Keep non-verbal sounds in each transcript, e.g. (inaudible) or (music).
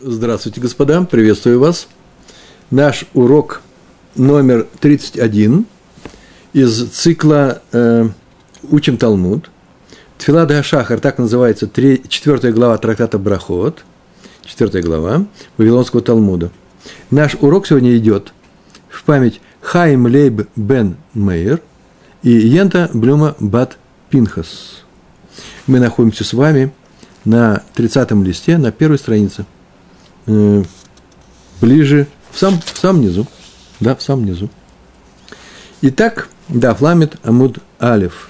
Здравствуйте, господа, приветствую вас. Наш урок номер 31 из цикла э, «Учим Талмуд». Тфила да Шахар, так называется 3, 4 глава трактата Брахот, 4 глава Вавилонского Талмуда. Наш урок сегодня идет в память Хайм Лейб бен Мейер и Йента Блюма бат Пинхас. Мы находимся с вами на 30 листе, на первой странице – э, ближе, в сам, в самом низу, да, в самом низу. Итак, да, фламит Амуд Алиф.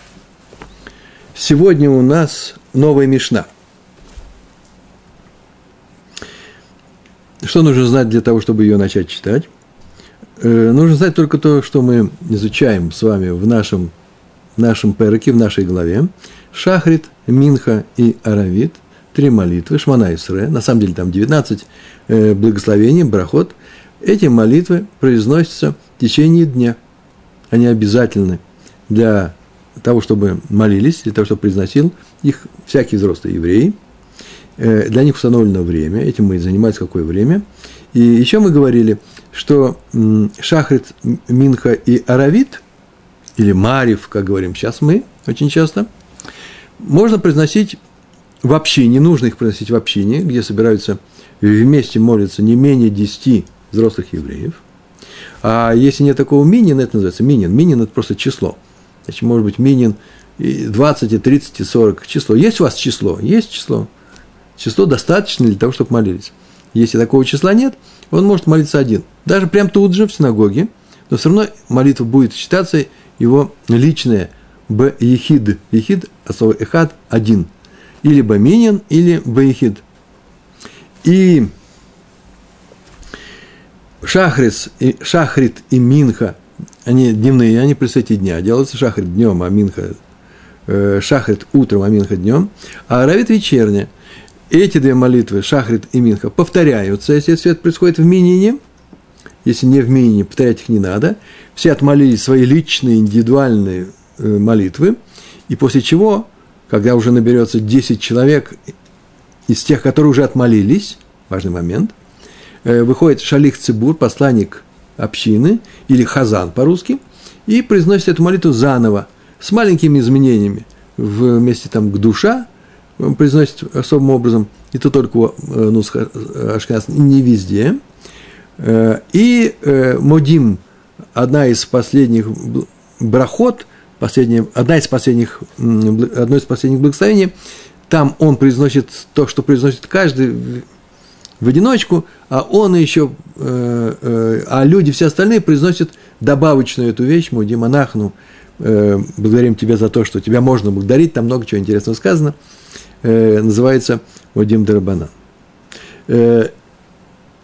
Сегодня у нас новая Мишна. Что нужно знать для того, чтобы ее начать читать? Э, нужно знать только то, что мы изучаем с вами в нашем, в нашем переке, в нашей главе. Шахрит, Минха и Аравит три молитвы, Шмана Исре, на самом деле там 19 э, благословений, брахот. Эти молитвы произносятся в течение дня. Они обязательны для того, чтобы молились, для того, чтобы произносил их всякий взрослый еврей. Э, для них установлено время, этим мы и занимаемся какое время. И еще мы говорили, что Шахрит, Минха и Аравит, или Марив, как говорим сейчас мы очень часто, можно произносить в общине, нужно их приносить в общине, где собираются вместе молятся не менее 10 взрослых евреев. А если нет такого минин, это называется минин. Минин – это просто число. Значит, может быть, минин 20, и 30, и 40. Число. Есть у вас число? Есть число. Число достаточно для того, чтобы молились. Если такого числа нет, он может молиться один. Даже прям тут же в синагоге, но все равно молитва будет считаться его личная. Б ехид. А слово эхад – один – или Баминин, или Баихид. И Шахрис, и, Шахрит и Минха, они дневные, они при свете дня. Делается Шахрит днем, а Минха э, Шахрит утром, а Минха днем. А Равит вечерняя. Эти две молитвы, Шахрит и Минха, повторяются, если свет происходит в Минине. Если не в Минине, повторять их не надо. Все отмолились свои личные, индивидуальные э, молитвы. И после чего когда уже наберется 10 человек из тех, которые уже отмолились, важный момент, э, выходит шалих цибур, посланник общины, или хазан по-русски, и произносит эту молитву заново, с маленькими изменениями. Вместе там к душа произносит особым образом, и то только э, ну, Ашкеназ, не везде. Э, и Модим, одна из последних брахот – последняя, одна из последних, одно из последних благословений, там он произносит то, что произносит каждый в одиночку, а он еще, э, э, а люди все остальные произносят добавочную эту вещь, Муди Монахну, э, благодарим тебя за то, что тебя можно благодарить, там много чего интересного сказано, называется Мудим Дарабана.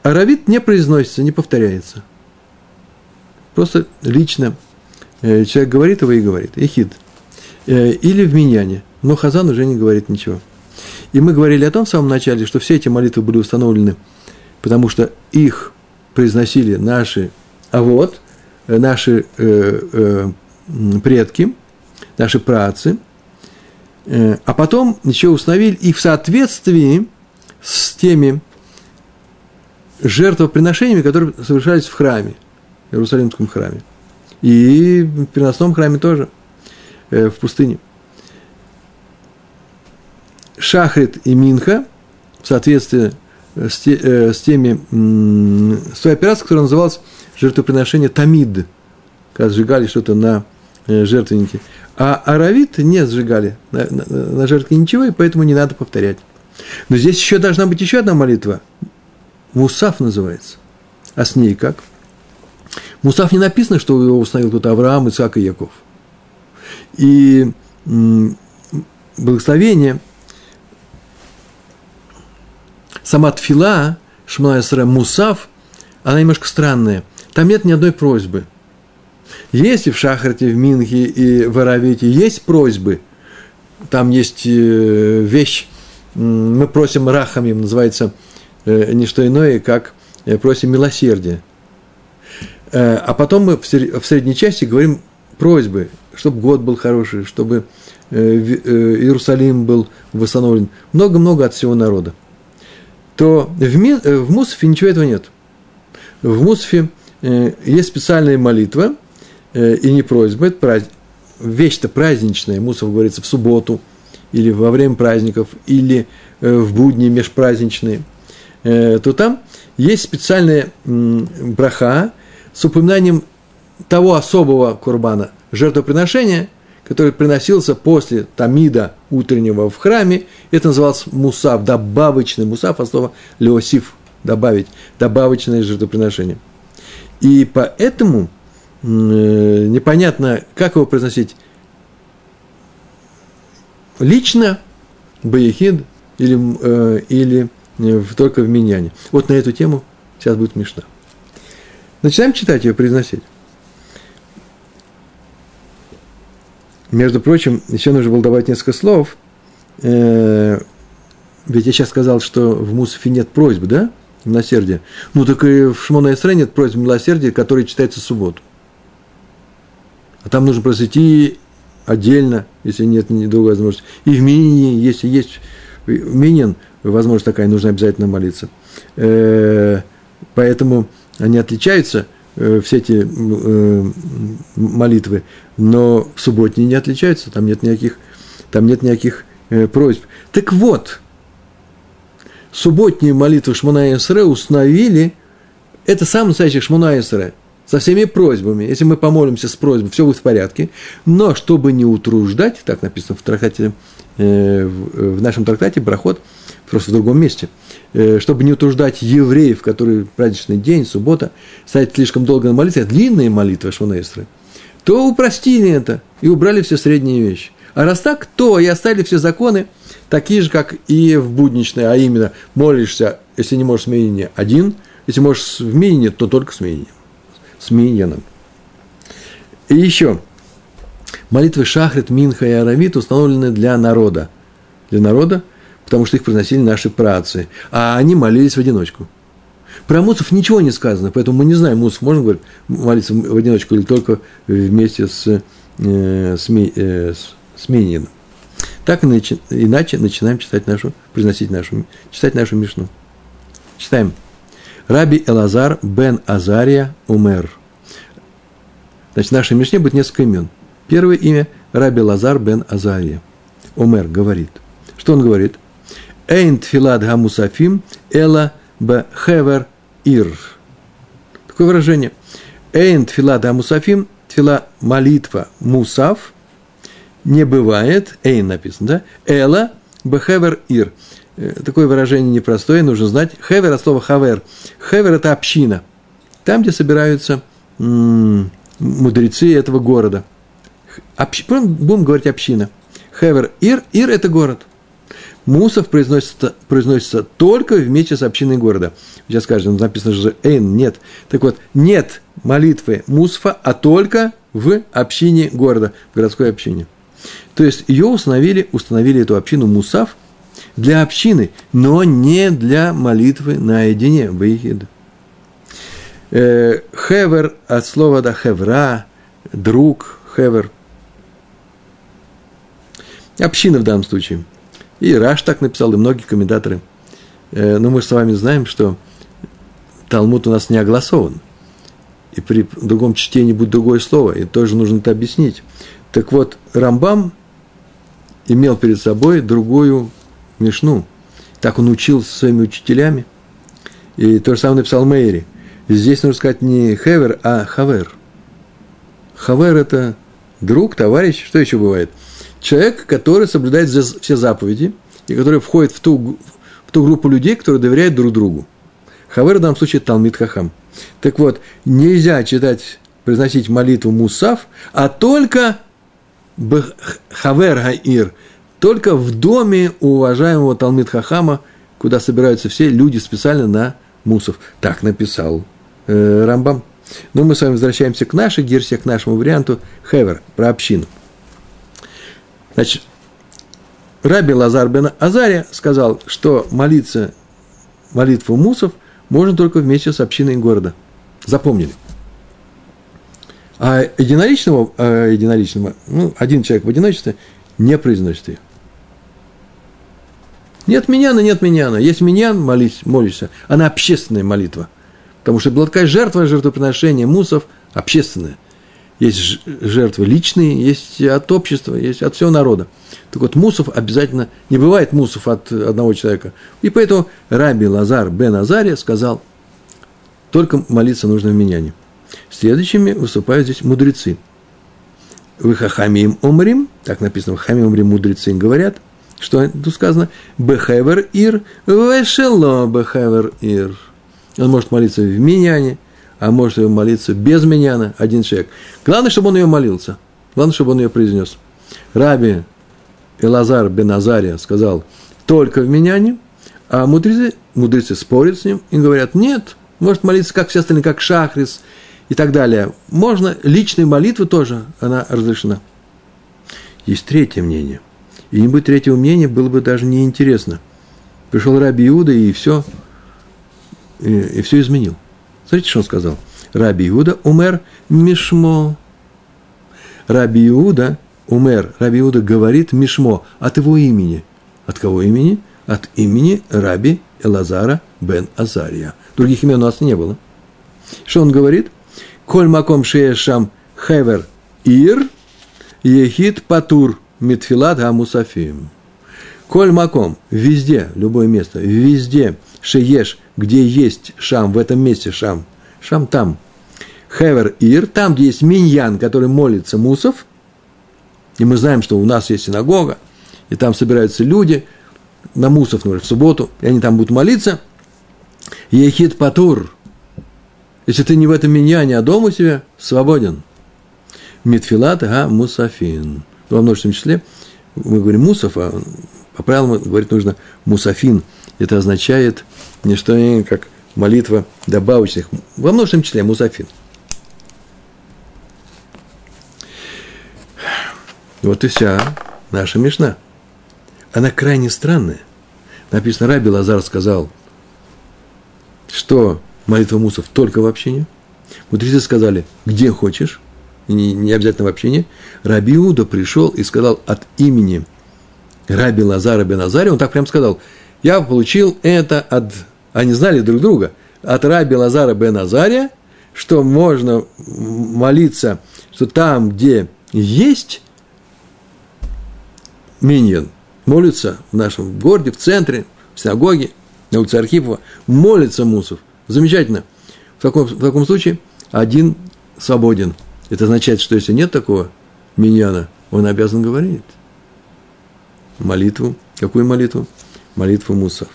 Аравит не произносится, не повторяется. Просто лично человек говорит его и говорит, эхид. Э, или в миньяне, но Хазан уже не говорит ничего. И мы говорили о том в самом начале, что все эти молитвы были установлены, потому что их произносили наши авод, э, наши э, э, предки, наши працы, э, а потом еще установили их в соответствии с теми жертвоприношениями, которые совершались в храме, в Иерусалимском храме. И в переносном храме тоже, э, в пустыне. Шахрит и Минха, в соответствии с, те, э, с теми, с той операцией, которая называлась жертвоприношение Тамид, когда сжигали что-то на э, жертвеннике. А аравит не сжигали на, на, на жертве ничего, и поэтому не надо повторять. Но здесь еще должна быть еще одна молитва. Мусав называется. А с ней как? Мусав не написано, что его установил кто-то Авраам, Исаак и Яков. И благословение, сама тфила, Шмалайсра Мусав, она немножко странная. Там нет ни одной просьбы. Если в Шахарте, в Минхе и в Аравите есть просьбы, там есть э, вещь, мы просим рахамим, называется э, не что иное, как э, просим милосердия. Э, а потом мы в средней части говорим просьбы, чтобы год был хороший, чтобы э, э, Иерусалим был восстановлен. Много-много от всего народа. то в, ми, в Мусофе ничего этого нет. В Мусофе э, есть специальная молитва, и не просьба, это праздник, вещь-то праздничная, Мусов говорится в субботу, или во время праздников, или в будни межпраздничные, то там есть специальная браха с упоминанием того особого курбана, жертвоприношения, который приносился после тамида утреннего в храме. Это называлось мусав, добавочный мусав, а слово леосиф, добавить, добавочное жертвоприношение. И поэтому э, непонятно, как его произносить лично, Баяхид или, э, или э, только в Миньяне. Вот на эту тему сейчас будет Мишна. Начинаем читать ее, произносить. Между прочим, еще нужно было добавить несколько слов. Э, ведь я сейчас сказал, что в Мусафе нет просьбы, да? Милосердия. Ну, так и в Шмона Исре нет просьбы милосердия, который читается в субботу. А там нужно просто идти отдельно, если нет другой возможности. И в Минине, если есть Минин, возможность такая, нужно обязательно молиться. Э, поэтому они отличаются – Э, все эти э, молитвы, но субботние не отличаются, там нет никаких, там нет никаких э, просьб. Так вот, субботние молитвы Шмона Эсре установили, это сам настоящий Шмона Эсре, со всеми просьбами. Если мы помолимся с просьбой, все будет в порядке. Но чтобы не утруждать, так написано в трактате, в нашем трактате Брахот, просто в другом месте – Э, чтобы не утруждать евреев, которые праздничный день, суббота, стоять слишком долго на молитве, а длинные молитвы Шмонесры, то упростили это и убрали все средние вещи. А раз так, то и оставили все законы такие же, как и в будничной, а именно молишься, если не можешь с один, если можешь Минине, то только с с Миньяном. И еще, молитвы Шахрит, Минха и Аравит установлены для народа. Для народа, потому что их произносили наши працы, а они молились в одиночку. Про мусов ничего не сказано, поэтому мы не знаем, мусов можно говорить, молиться в одиночку или только вместе с, э, с, э, с, с Минином. Так иначе, иначе начинаем читать нашу, произносить нашу, читать нашу Мишну. Читаем. Раби Элазар бен Азария Умер. Значит, в нашей Мишне будет несколько имен. Первое имя – Раби Лазар бен Азария. Умер говорит. Что он говорит? Эйн тфилад гамусафим эла бхевер ир. Такое выражение. Эйн тфилад гамусафим, тфила молитва мусав, не бывает, эйн написано, да? Эла бхевер ир. Э, такое выражение непростое, нужно знать. Хевер от слова хавер. Хевер – это община. Там, где собираются мудрецы этого города. Общ... Будем говорить община. Хевер Ир. Ир – это город. Мусов произносится, произносится только вместе с общиной города. Сейчас скажем, написано же «эйн», нет. Так вот, нет молитвы Мусфа, а только в общине города, в городской общине. То есть ее установили, установили эту общину Мусав для общины, но не для молитвы наедине, Баихид. Э, хевер от слова да хевра, друг, хевер. Община в данном случае – и Раш так написал, и многие комментаторы. Э, но мы с вами знаем, что Талмуд у нас не огласован. И при другом чтении будет другое слово, и тоже нужно это объяснить. Так вот, Рамбам имел перед собой другую Мишну. Так он учил со своими учителями. И то же самое написал Мейри. Здесь нужно сказать не Хевер, а Хавер. Хавер – это друг, товарищ, что еще бывает – человек, который соблюдает все заповеди и который входит в ту, в ту группу людей, которые доверяют друг другу. Хавер в данном случае Талмит Хахам. Так вот, нельзя читать, произносить молитву Мусав, а только Хавер Гаир, только в доме уважаемого Талмит Хахама, куда собираются все люди специально на Мусов. Так написал э, Рамбам. Но мы с вами возвращаемся к нашей герсе, к нашему варианту Хевер, про общину. Значит, Раби Лазар бен Азария сказал, что молиться молитву мусов можно только вместе с общиной города. Запомнили. А единоличного, а единоличного ну, один человек в одиночестве не произносит ее. Нет миньяна, нет миньяна. Есть миньян, молись, молишься. Она общественная молитва. Потому что была такая жертва, жертвоприношение мусов общественное. Есть жертвы личные, есть от общества, есть от всего народа. Так вот, мусов обязательно, не бывает мусов от одного человека. И поэтому Раби Лазар бен Азария сказал, только молиться нужно в миньяне. Следующими выступают здесь мудрецы. Вы хахамим умрим, так написано, хахамим умрим мудрецы говорят, что тут сказано, бехевер ир, вешело бехевер ир. Он может молиться в миньяне, а может молиться без миньяна, один человек. Главное, чтобы он ее молился. Главное, чтобы он ее произнес. Раби Элазар бен Азария сказал, только в миньяне, а мудрецы, мудрецы спорят с ним и говорят, нет, может молиться, как все остальные, как Шахрис и так далее. Можно, личные молитвы тоже, она разрешена. Есть третье мнение. И не быть третьего мнения было бы даже неинтересно. Пришел Раби Иуда и все, и, и все изменил. Смотрите, что он сказал. Раби Иуда умер мишмо. Раби Иуда умер. Раби Иуда говорит мишмо от его имени. От кого имени? От имени Раби Элазара бен Азария. Других имен у нас не было. Что он говорит? Коль маком шеешам хевер ир, ехит патур митфилат гамусафим. Коль маком, везде, любое место, везде, шееш, где есть шам, в этом месте шам, шам там, хевер ир, там, где есть миньян, который молится мусов, и мы знаем, что у нас есть синагога, и там собираются люди на мусов, например, в субботу, и они там будут молиться – Ехид патур. Если ты не в этом миньяне, а дома у себя, свободен. Митфилат га мусафин. Во множественном числе мы говорим мусов, а по правилам говорить нужно мусафин. Это означает не что иное, как молитва добавочных. Во множественном числе мусафин. Вот и вся наша Мишна. Она крайне странная. Написано, Раби Лазар сказал – что молитва мусов только в общине. Мудрецы сказали, где хочешь, не, не обязательно в общине. Раби пришел и сказал от имени Раби Лазара бен Азария, он так прям сказал, я получил это от, они знали друг друга, от Раби Лазара бен Азария, что можно молиться, что там, где есть миньон, молятся в нашем городе, в центре, в синагоге, на улице Архипова, молится Мусов. Замечательно. В таком, в таком случае один свободен. Это означает, что если нет такого миньяна, он обязан говорить. Молитву. Какую молитву? Молитву Мусов.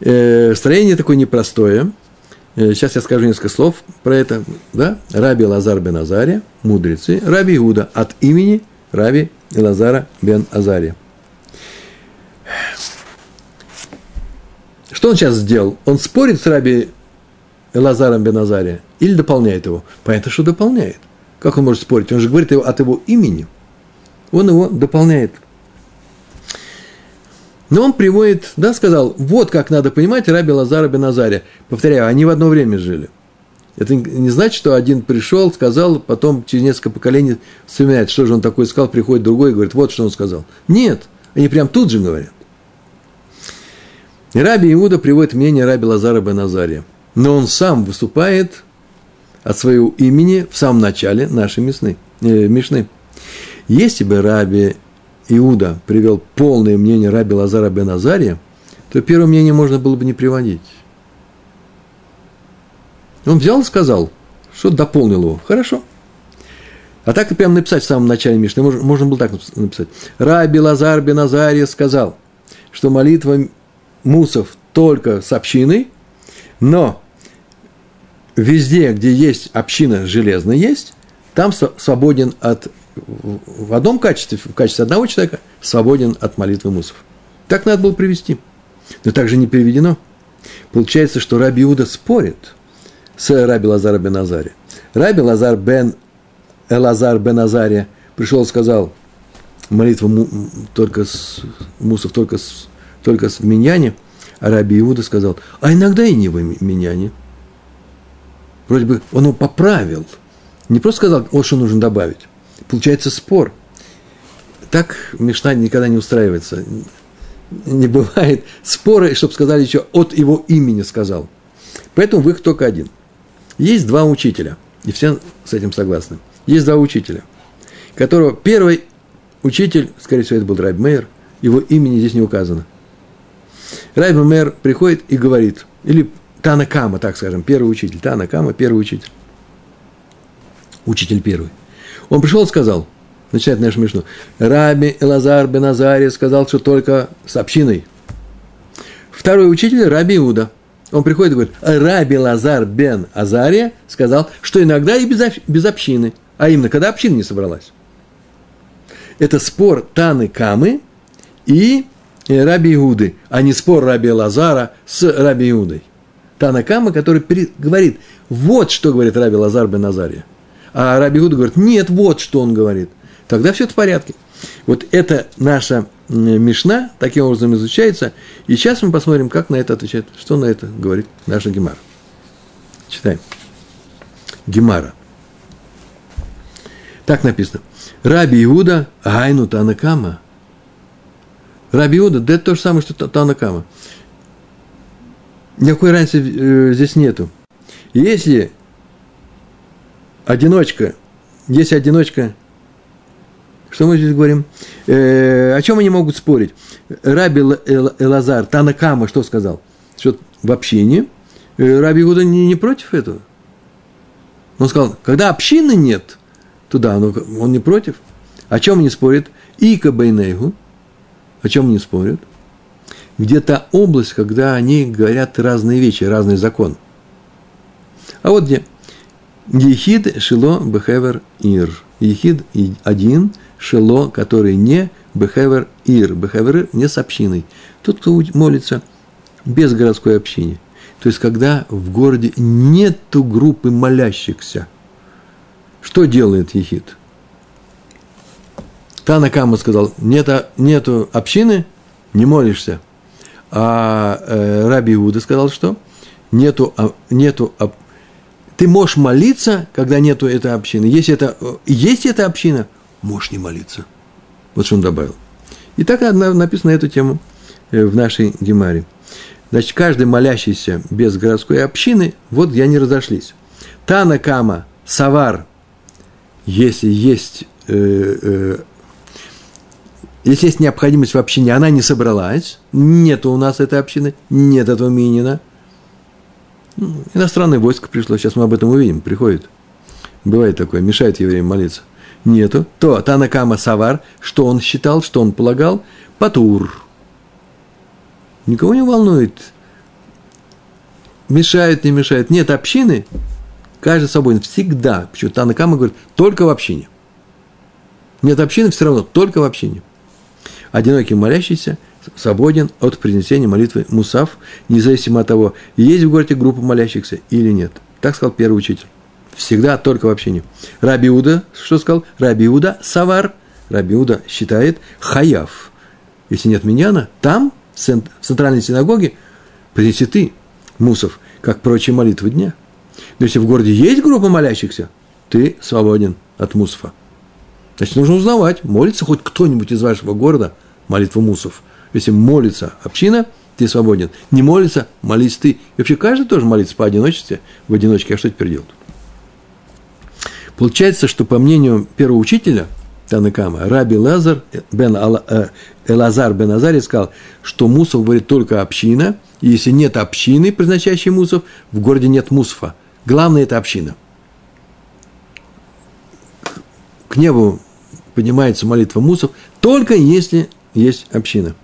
Э, строение такое непростое. Э, сейчас я скажу несколько слов про это. Да? Раби Лазар бен Азария, мудрецы. Раби Иуда от имени Раби Лазара бен Азария. Что он сейчас сделал? Он спорит с Раби Лазаром Беназария или дополняет его? Понятно, что дополняет. Как он может спорить? Он же говорит от его имени. Он его дополняет. Но он приводит, да, сказал, вот как надо понимать Раби Лазара Беназария. Повторяю, они в одно время жили. Это не значит, что один пришел, сказал, потом через несколько поколений вспоминает, что же он такое сказал, приходит другой и говорит, вот что он сказал. Нет, они прям тут же говорят. Раби Иуда приводит мнение Раби Лазара бен Азария. Но он сам выступает от своего имени в самом начале нашей мясны, э, Мишны. Если бы Раби Иуда привел полное мнение Раби Лазара бен Азария, то первое мнение можно было бы не приводить. Он взял и сказал, что дополнил его. Хорошо. А так и прямо написать в самом начале Мишны, можно, можно было так написать. Раби Лазар бен Азария сказал, что молитва мусов только с общиной, но везде, где есть община железная есть, там свободен от, в одном качестве, в качестве одного человека, свободен от молитвы мусов. Так надо было привести. Но также не переведено. Получается, что Раби Иуда спорит с Раби Лазар бен Азари. Раби Лазар бен Элазар бен Азария пришел и сказал, молитва только с, мусов только с только в миньяне, а Раби Иуда сказал, а иногда и не в миньяне. Вроде бы он его поправил. Не просто сказал, вот что нужно добавить. Получается спор. Так Мишна никогда не устраивается. не бывает споры, чтобы сказали еще от его имени сказал. Поэтому выход только один. Есть два учителя, и все с этим согласны. Есть два учителя, которого первый учитель, скорее всего, это был Райб Мейер, его имени здесь не указано. Райб Мейер приходит и говорит, или Танакама, так скажем, первый учитель, Танакама, первый учитель. Учитель первый. Он пришел и сказал, начинает нашу Мишну, Раби Элазар бен Азария сказал, что только с общиной. Второй учитель – Раби Иуда. Он приходит и говорит, Раби Лазар бен Азария сказал, что иногда и без, общины, а именно, когда община не собралась. Это спор Таны Камы и Раби Иуды, а не спор Раби Лазара с Раби Иудой. Тана Кама, который говорит, вот что говорит Раби Лазар бен Азария. А Раби Иуда говорит, нет, вот что он говорит – тогда все в порядке. Вот это наша Мишна таким образом изучается. И сейчас мы посмотрим, как на это отвечает, что на это говорит наша Гемара. Читаем. Гемара. Так написано. Раби Иуда Айну Танакама. Раби Иуда, да это то же самое, что Танакама. Никакой разницы э, здесь нету. Если одиночка, если одиночка что мы здесь говорим? Э, о чем они могут спорить? Раби Элазар, Танакама, что сказал? Что в общине э, Раби Гуда не, не против этого. Он сказал, когда общины нет, туда он, он не против. О чем они спорят? Ика Бейнейгу. О чем они спорят? Где-то область, когда они говорят разные вещи, разный закон. А вот где? Ехид Шило Бехевер Ир. Ехид один, шело, который не бехевер ир. Бехевер не с общиной. Тот, кто молится без городской общины. То есть, когда в городе нету группы молящихся. Что делает ехид? Танакама сказал, нет, нету общины, не молишься. А э, Раби Иуда сказал, что нету, а, нету, ты можешь молиться, когда нету этой общины. Если это, есть эта община, можешь не молиться. Вот что он добавил. И так написано на эту тему э, в нашей Гемаре. Значит, каждый молящийся без городской общины, вот где они разошлись. Тана Кама, Савар, если есть, э, э, если есть необходимость в общине, она не собралась, нет у нас этой общины, нет этого минина. Ну, иностранное войско пришло, сейчас мы об этом увидим, приходит. Бывает такое, мешает евреям молиться нету, то Танакама Савар, что он считал, что он полагал, Патур. Никого не волнует, мешает, не мешает. Нет общины, каждый собой всегда. Почему Танакама говорит, только в общине. Нет общины, все равно, только в общине. Одинокий молящийся свободен от принесения молитвы Мусав, независимо от того, есть в городе группа молящихся или нет. Так сказал первый учитель. Всегда только в общении. Раби Уда, что сказал? Раби Уда Савар. Раби Уда считает хаяв. Если нет миньяна, там, в центральной синагоге, принеси ты мусов, как прочие молитвы дня. Но если в городе есть группа молящихся, ты свободен от мусфа. Значит, нужно узнавать, молится хоть кто-нибудь из вашего города молитву мусов. Если молится община, ты свободен. Не молится, молись ты. И вообще каждый тоже молится по одиночестве, в одиночке. А что теперь делать? Получается, что по мнению первого учителя Танакама, Раби Лазар, бен э, Элазар бен Азари сказал, что мусов говорит только община, и если нет общины, призначающей мусов, в городе нет мусфа. Главное – это община. К небу поднимается молитва мусов, только если есть община.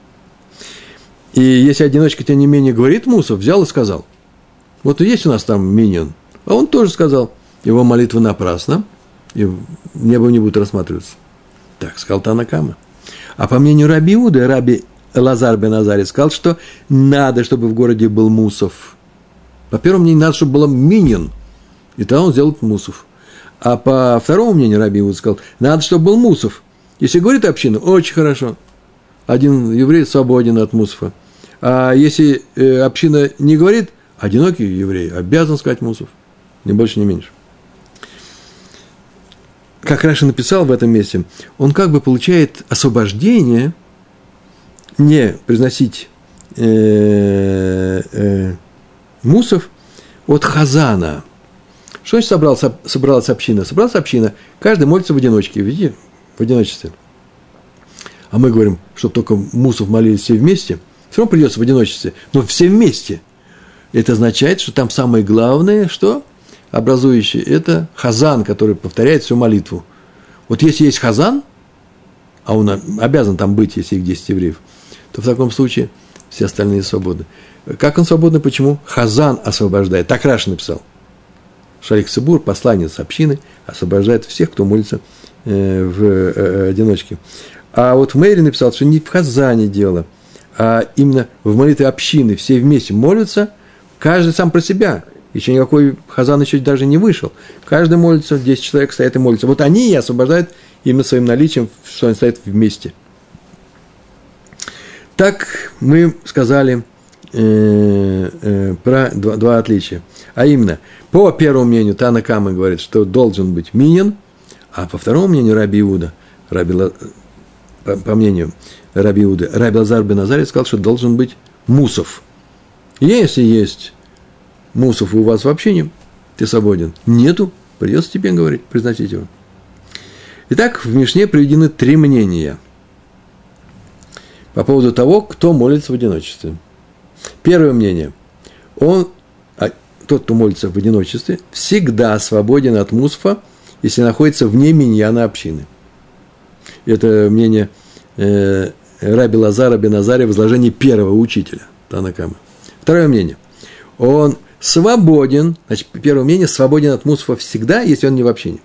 И если одиночка, тем не менее, говорит мусов, взял и сказал. Вот есть у нас там миньон. А он тоже сказал, его молитва напрасна, и небо не будет рассматриваться. Так сказал Танакама. А по мнению Раби Уды, Раби Лазар бен Азари сказал, что надо, чтобы в городе был Мусов. По первому мнению, надо, чтобы был Минин, и тогда он сделает Мусов. А по второму мнению Раби Уд сказал, надо, чтобы был Мусов. Если говорит община, очень хорошо. Один еврей свободен от Мусофа. А если э, община не говорит, одинокий еврей обязан сказать Мусов. Ни больше, ни меньше как Раша написал в этом месте, он как бы получает освобождение не произносить э, э, мусов от хазана. Что значит собралась, собралась община? Собралась община, каждый молится в одиночке, видите, в одиночестве. А мы говорим, что только мусов молились все вместе, все равно придется в одиночестве, но все вместе. Это означает, что там самое главное, что образующее, это хазан, который повторяет всю молитву. Вот если есть хазан, а он обязан там быть, если их 10 евреев, то в таком случае все остальные свободны. Как он свободный? Почему? Хазан освобождает. Так Раши написал. Шарик Цибур, посланец общины, освобождает всех, кто молится э, в э, одиночке. А вот Мэри написал, что не в Хазане дело, а именно в молитве общины все вместе молятся, каждый сам про себя. Еще никакой Хазан еще даже не вышел. Каждый молится, 10 человек стоят и молятся. Вот они и освобождают именно своим наличием, что они стоят вместе. Так мы сказали э, э, про два, два отличия. А именно, по первому мнению Тана Кама говорит, что должен быть минин, а по второму мнению Раби Иуда, Раби, по, по мнению Раби Иуды, Раби Лазар бен Азарий сказал, что должен быть мусов. Если есть мусов у вас вообще не, ты свободен. Нету, придется тебе говорить, произносить его. Итак, в Мишне приведены три мнения – по поводу того, кто молится в одиночестве. Первое мнение. Он, а, тот, кто молится в одиночестве, всегда свободен от мусфа, если находится вне миньяна общины. Это мнение э, Раби Лазара Беназаря в изложении первого учителя Танакама. Второе мнение. Он свободен, значит, первое мнение, свободен от мусфа всегда, если он не в общине.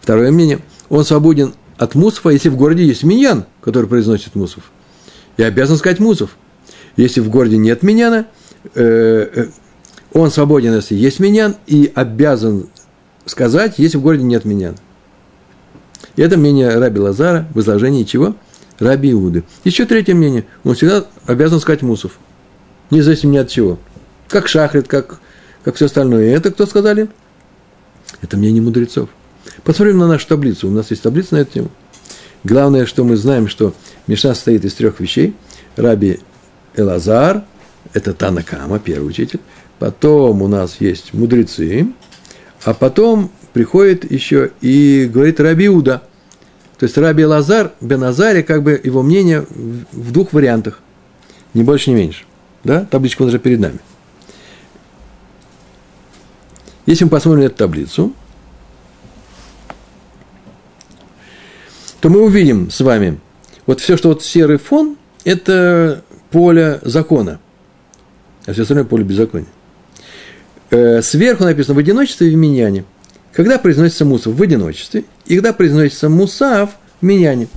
Второе мнение. Он свободен от мусфа, если в городе есть миньян, который произносит мусов и обязан сказать мусов. Если в городе нет миняна, э, э, он свободен, если есть минян, и обязан сказать, если в городе нет миняна. И это мнение Раби Лазара в изложении чего? Раби Иуды. Еще третье мнение. Он всегда обязан сказать мусов. Независимо ни от чего. Как шахрит, как, как все остальное. И это кто сказали? Это мнение мудрецов. Посмотрим на нашу таблицу. У нас есть таблица на эту тему. Главное, что мы знаем, что Мишна состоит из трех вещей. Раби Элазар, это Танакама, первый учитель. Потом у нас есть мудрецы. А потом приходит еще и говорит Раби Уда. То есть Раби Лазар, Беназаре, как бы его мнение в двух вариантах. Ни больше, ни меньше. Да? Табличка уже перед нами. Если мы посмотрим эту таблицу, то мы увидим с вами, вот все, что вот серый фон, это поле закона, а все остальное поле беззакония. Э, сверху написано в одиночестве и в миньяне. Когда произносится мусав в одиночестве, и когда произносится мусав в миньяне.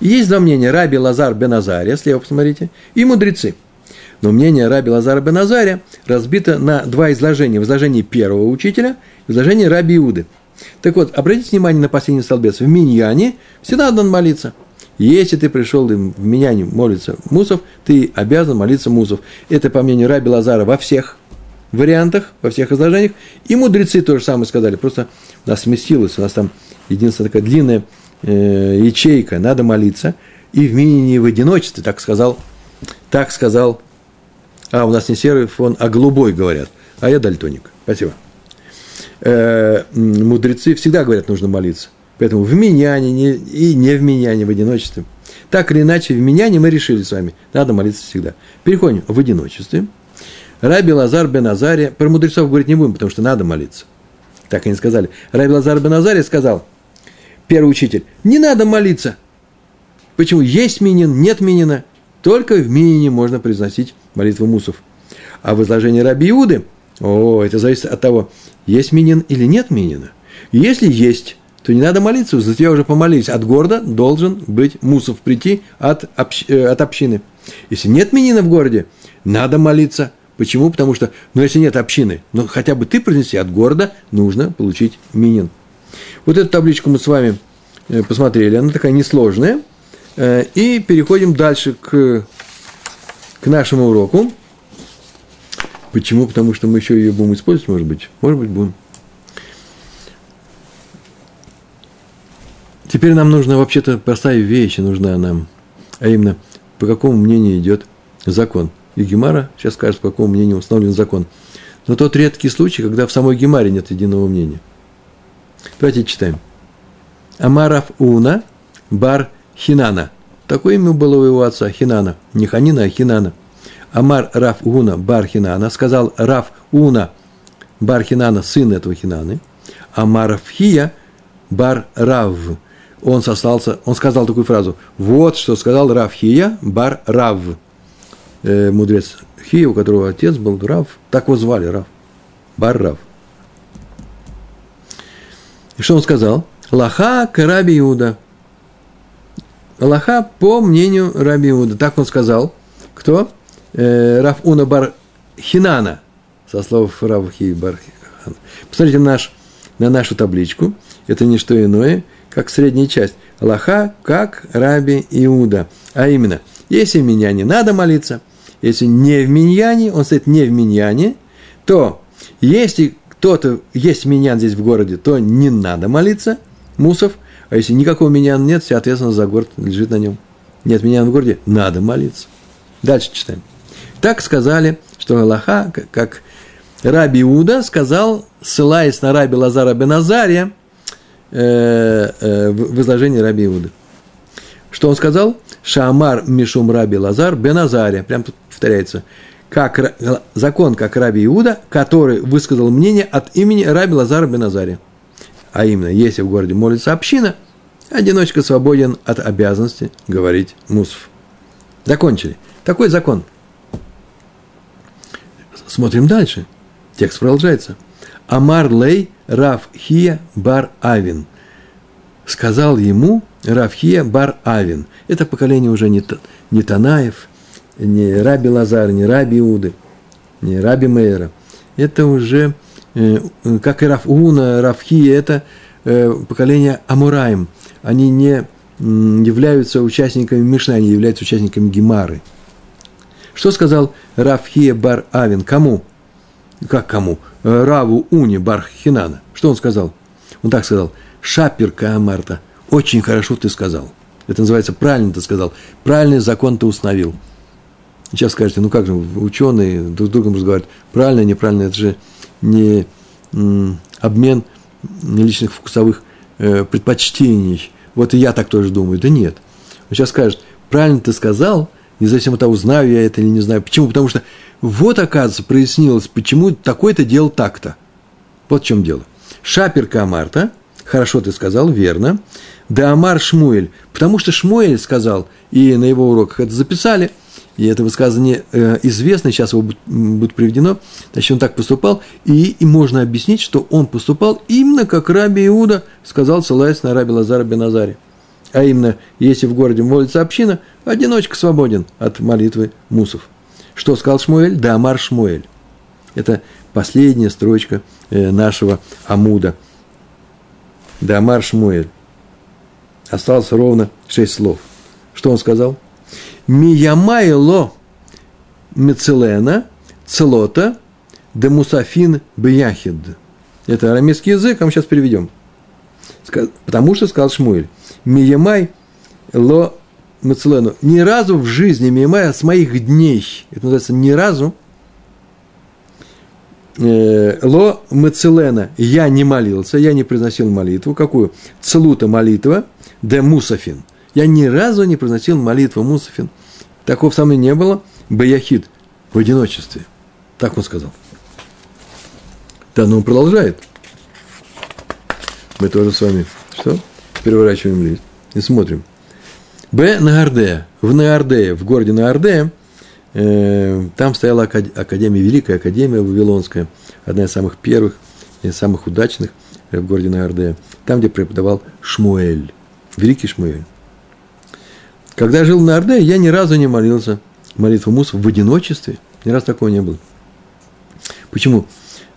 И есть два мнения, Раби Лазар бен Азария, слева посмотрите, и мудрецы. Но мнение Раби Лазара бен Азария разбито на два изложения. В изложении первого учителя, в изложении Раби Иуды – так вот, обратите внимание на последний столбец. В Миньяне всегда надо молиться. Если ты пришел в Миньяне молиться Мусов, ты обязан молиться Мусов. Это по мнению Раби Лазара во всех вариантах, во всех изложениях. И мудрецы то же самое сказали. Просто у нас сместилось, у нас там единственная такая длинная э, ячейка, надо молиться. И в Миньяне в одиночестве, так сказал, так сказал, а у нас не серый фон, а голубой говорят. А я дальтоник. Спасибо э, мудрецы всегда говорят, нужно молиться. Поэтому в меняне не, и не в меняне, в одиночестве. Так или иначе, в меняне мы решили с вами, надо молиться всегда. Переходим в одиночестве. Раби Лазар бен Азария, про мудрецов говорить не будем, потому что надо молиться. Так они сказали. Раби Лазар бен Азария сказал, первый учитель, не надо молиться. Почему? Есть минин, нет минина. Только в минине можно произносить молитву мусов. А в изложении Раби Иуды, о, это зависит от того, есть минин или нет минина. Если есть, то не надо молиться, за тебя уже помолились. От города должен быть мусов прийти от, общ, э, от общины. Если нет минина в городе, надо молиться. Почему? Потому что, ну, если нет общины, ну, хотя бы ты принеси от города, нужно получить минин. Вот эту табличку мы с вами э, посмотрели, она такая несложная. Э, и переходим дальше к, к нашему уроку. Почему? Потому что мы еще ее будем использовать, может быть. Может быть, будем. Теперь нам нужна вообще-то простая вещь, нужна нам, а именно по какому мнению идет закон. И Гемара сейчас скажет, по какому мнению установлен закон. Но тот редкий случай, когда в самой Гемаре нет единого мнения. Давайте читаем. Амарав Уна Бар Хинана. Такое имя было у его отца, Хинана. Не Ханина, а Хинана. Амар Раф Уна Бар Хинана. Сказал Раф Уна Бар Хинана, сын этого Хинаны. Амар Хия Бар Рав. Он, состался, он сказал такую фразу. Вот что сказал Рав Хия Бар Рав. Э, мудрец Хия, у которого отец был Рав. Так его звали, Рав. Бар Рав. И что он сказал? Лаха к Раби Иуда. Лаха по мнению Раби Иуда. Так он сказал. Кто? Э, Раф Уна Бар Хинана. Со слов Рав Хи Бар Хинана. Посмотрите наш, на нашу табличку. Это не что иное, как средняя часть. Лаха как Раби Иуда. А именно, если в миньяне надо молиться, если не в миньяне, он стоит не в миньяне, то если кто-то есть миньян здесь в городе, то не надо молиться, мусов, а если никакого миньяна нет, соответственно, за город лежит на нем. Нет миньяна в городе, надо молиться. Дальше читаем. Так сказали, что Аллаха, как Раби Иуда сказал, ссылаясь на Раби Лазара Беназария, э, э, в изложении Раби Иуда. Что он сказал? Шамар Мишум Раби Лазар Беназария. Прям тут повторяется как, закон, как Раби Иуда, который высказал мнение от имени Раби Лазара Беназария. А именно, если в городе молится община, одиночка свободен от обязанности говорить мусов. Закончили. Такой закон. Смотрим дальше. Текст продолжается. Амар лей Рав Хия бар Авин. Сказал ему Рав Хия бар Авин. Это поколение уже не, не Танаев, не Раби Лазар, не Раби Иуды, не Раби Мейера. Это уже, э, как и Рафуна, Рафхи, это э, поколение Амураем. Они не являются участниками Мишны, они являются участниками Гемары. Что сказал Рафхия бар Авин? Кому? Как кому? Раву Уни бар Хинана. Что он сказал? Он так сказал. Шапир Каамарта. Очень хорошо ты сказал. Это называется правильно ты сказал. Правильный закон ты установил. Сейчас скажете, ну как же, ученые друг с другом разговаривают. Правильно, неправильно, это же не обмен личных вкусовых э, предпочтений. Вот и я так тоже думаю. Да нет. Он сейчас скажет, правильно ты сказал, независимо от того, знаю я это или не знаю. Почему? Потому что вот, оказывается, прояснилось, почему такой-то делал так-то. Вот в чем дело. Шапер Камарта, хорошо ты сказал, верно. Да Амар Шмуэль, потому что Шмуэль сказал, и на его уроках это записали – и это высказывание э, известно, сейчас его будет, приведено, значит, он так поступал, и, и можно объяснить, что он поступал именно как Раби Иуда сказал, ссылаясь на Раби Лазара Беназаре. А именно, если в городе молится община, одиночка свободен от молитвы мусов. Что сказал Шмуэль? Да, Амар Шмуэль. Это последняя строчка э, нашего Амуда. Да, Амар Шмуэль. Осталось ровно шесть слов. Что он сказал? Миямайло мецелена целота де мусафин бияхид. Это арамейский язык, а мы сейчас переведем. Потому что сказал Шмуэль, Миямай ло мецелену. Ни разу в жизни Миямай с моих дней, это называется ни разу, ло мецелена, я не молился, я не произносил молитву. Какую? Целута молитва, де мусафин – я ни разу не произносил молитву Мусафин. Такого со мной не было. Баяхид в одиночестве. Так он сказал. Да, но он продолжает. Мы тоже с вами что? Переворачиваем лист и смотрим. Б. Нагардея. В Нагардее, в городе Нагардея, э, там стояла академия, Великая Академия Вавилонская, одна из самых первых и самых удачных в городе Нагардея. Там, где преподавал Шмуэль, великий Шмуэль. Когда я жил на Орде, я ни разу не молился молитву Мусов в одиночестве. Ни разу такого не было. Почему?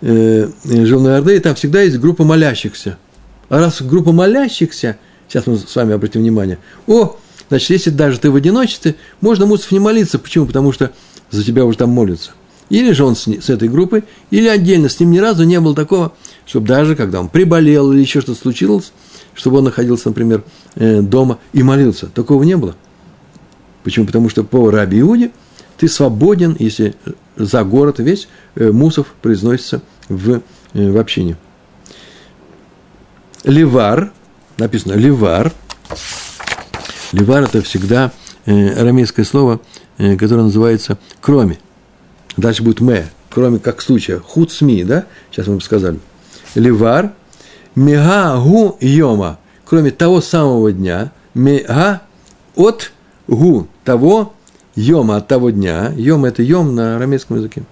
Э, жил на Орде, и там всегда есть группа молящихся. А раз группа молящихся, сейчас мы с вами обратим внимание, о, значит, если даже ты в одиночестве, можно Мусов не молиться. Почему? Потому что за тебя уже там молятся. Или же он с, с этой группой, или отдельно. С ним ни разу не было такого, чтобы даже когда он приболел или еще что-то случилось, чтобы он находился, например, э, дома и молился. Такого не было. Почему? Потому что по Раби Иуде ты свободен, если за город весь э, мусов произносится в, э, в общине. Ливар, написано ливар. Ливар – это всегда э, арамейское слово, которое называется кроме. Дальше будет ме, кроме как случая. Худ сми, да? Сейчас мы бы сказали. Ливар, мега гу йома, кроме того самого дня, мега от гу, того йома, от того дня. Йом – это йом на арамейском языке.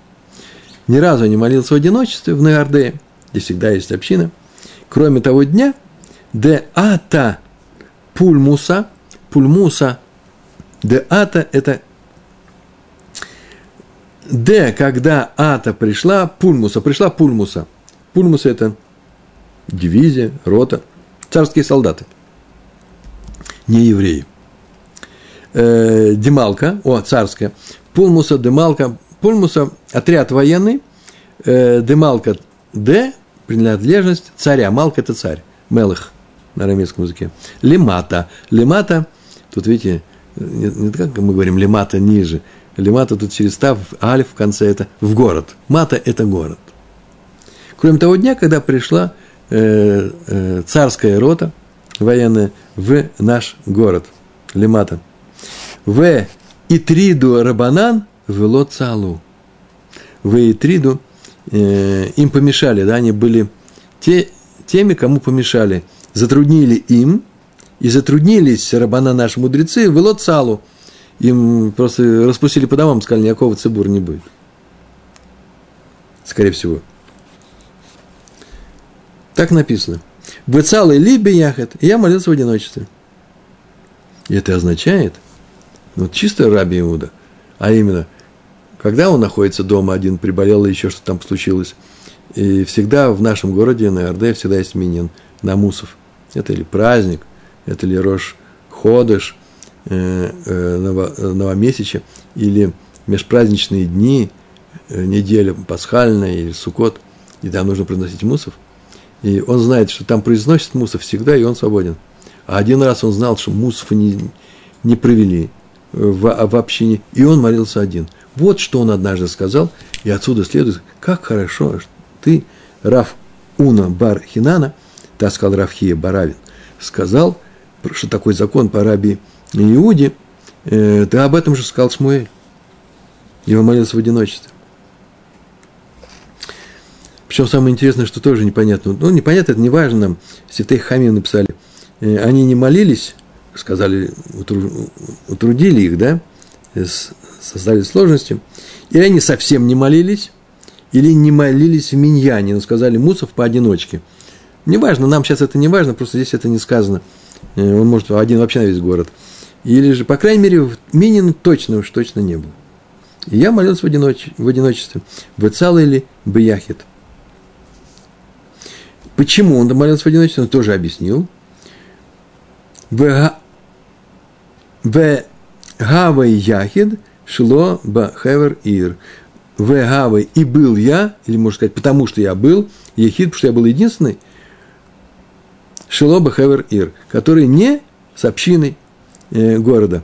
Ни разу не молился в одиночестве в Неардее, где всегда есть община. Кроме того дня, де ата пульмуса, пульмуса, де ата – это Д, когда Ата пришла, Пульмуса, пришла Пульмуса. Пульмуса – это дивизия, рота, царские солдаты, не евреи. Э, Демалка, о, царская, Пульмуса, Демалка, Пульмуса – отряд военный, э, Демалка – Д, принадлежность царя, Малка – это царь, Мелых на арамейском языке. Лимата, Лимата, тут видите, не, не как мы говорим, Лимата ниже – Лимата тут через став, алиф в конце это в город. Мата – это город. Кроме того дня, когда пришла э, э, царская рота военная в наш город, Лимата. В Итриду Рабанан вело цалу. В Итриду э, им помешали, да, они были те, теми, кому помешали. Затруднили им, и затруднились Рабана наши мудрецы, вело цалу – им просто распустили по домам, сказали, никакого цибура не будет. Скорее всего. Так написано. Выцалый либе яхет, и я молился в одиночестве. И это означает, ну, чисто раби Иуда, а именно, когда он находится дома один, приболел или еще что-то там случилось, и всегда в нашем городе, на Орде, всегда есть минин, намусов. Это или праздник, это ли Рош Ходыш – Э, э, новомесяча или межпраздничные дни, э, неделя пасхальная или сукот, и там нужно приносить мусов. И он знает, что там произносит мусов всегда, и он свободен. А один раз он знал, что мусов не, не провели в, в общине, и он молился один. Вот что он однажды сказал, и отсюда следует, как хорошо, что ты, Раф Уна Бар Хинана, так сказал Рафхия Баравин, сказал, что такой закон по Арабии – Иуде, э, ты об этом же сказал Шмуэль. И он молился в одиночестве. Причем самое интересное, что тоже непонятно. Ну, непонятно, это не важно нам. Святые Хамим написали. Э, они не молились, сказали, утрудили их, да, создали сложности. Или они совсем не молились, или не молились в миньяне, но сказали мусов поодиночке. Неважно, нам сейчас это не важно, просто здесь это не сказано. Э, он может один вообще на весь город – или же, по крайней мере, Минин точно уж точно не был. И я молился в, одиноч... в одиночестве. Выцал или Бияхит. Почему он молился в одиночестве, он тоже объяснил. В Гавай Яхид шло Бахевер Ир. В Гавай и был я, или можно сказать, потому что я был, Яхид, потому что я был единственный, Шило Бахевер Ир, который не с общиной Э, города.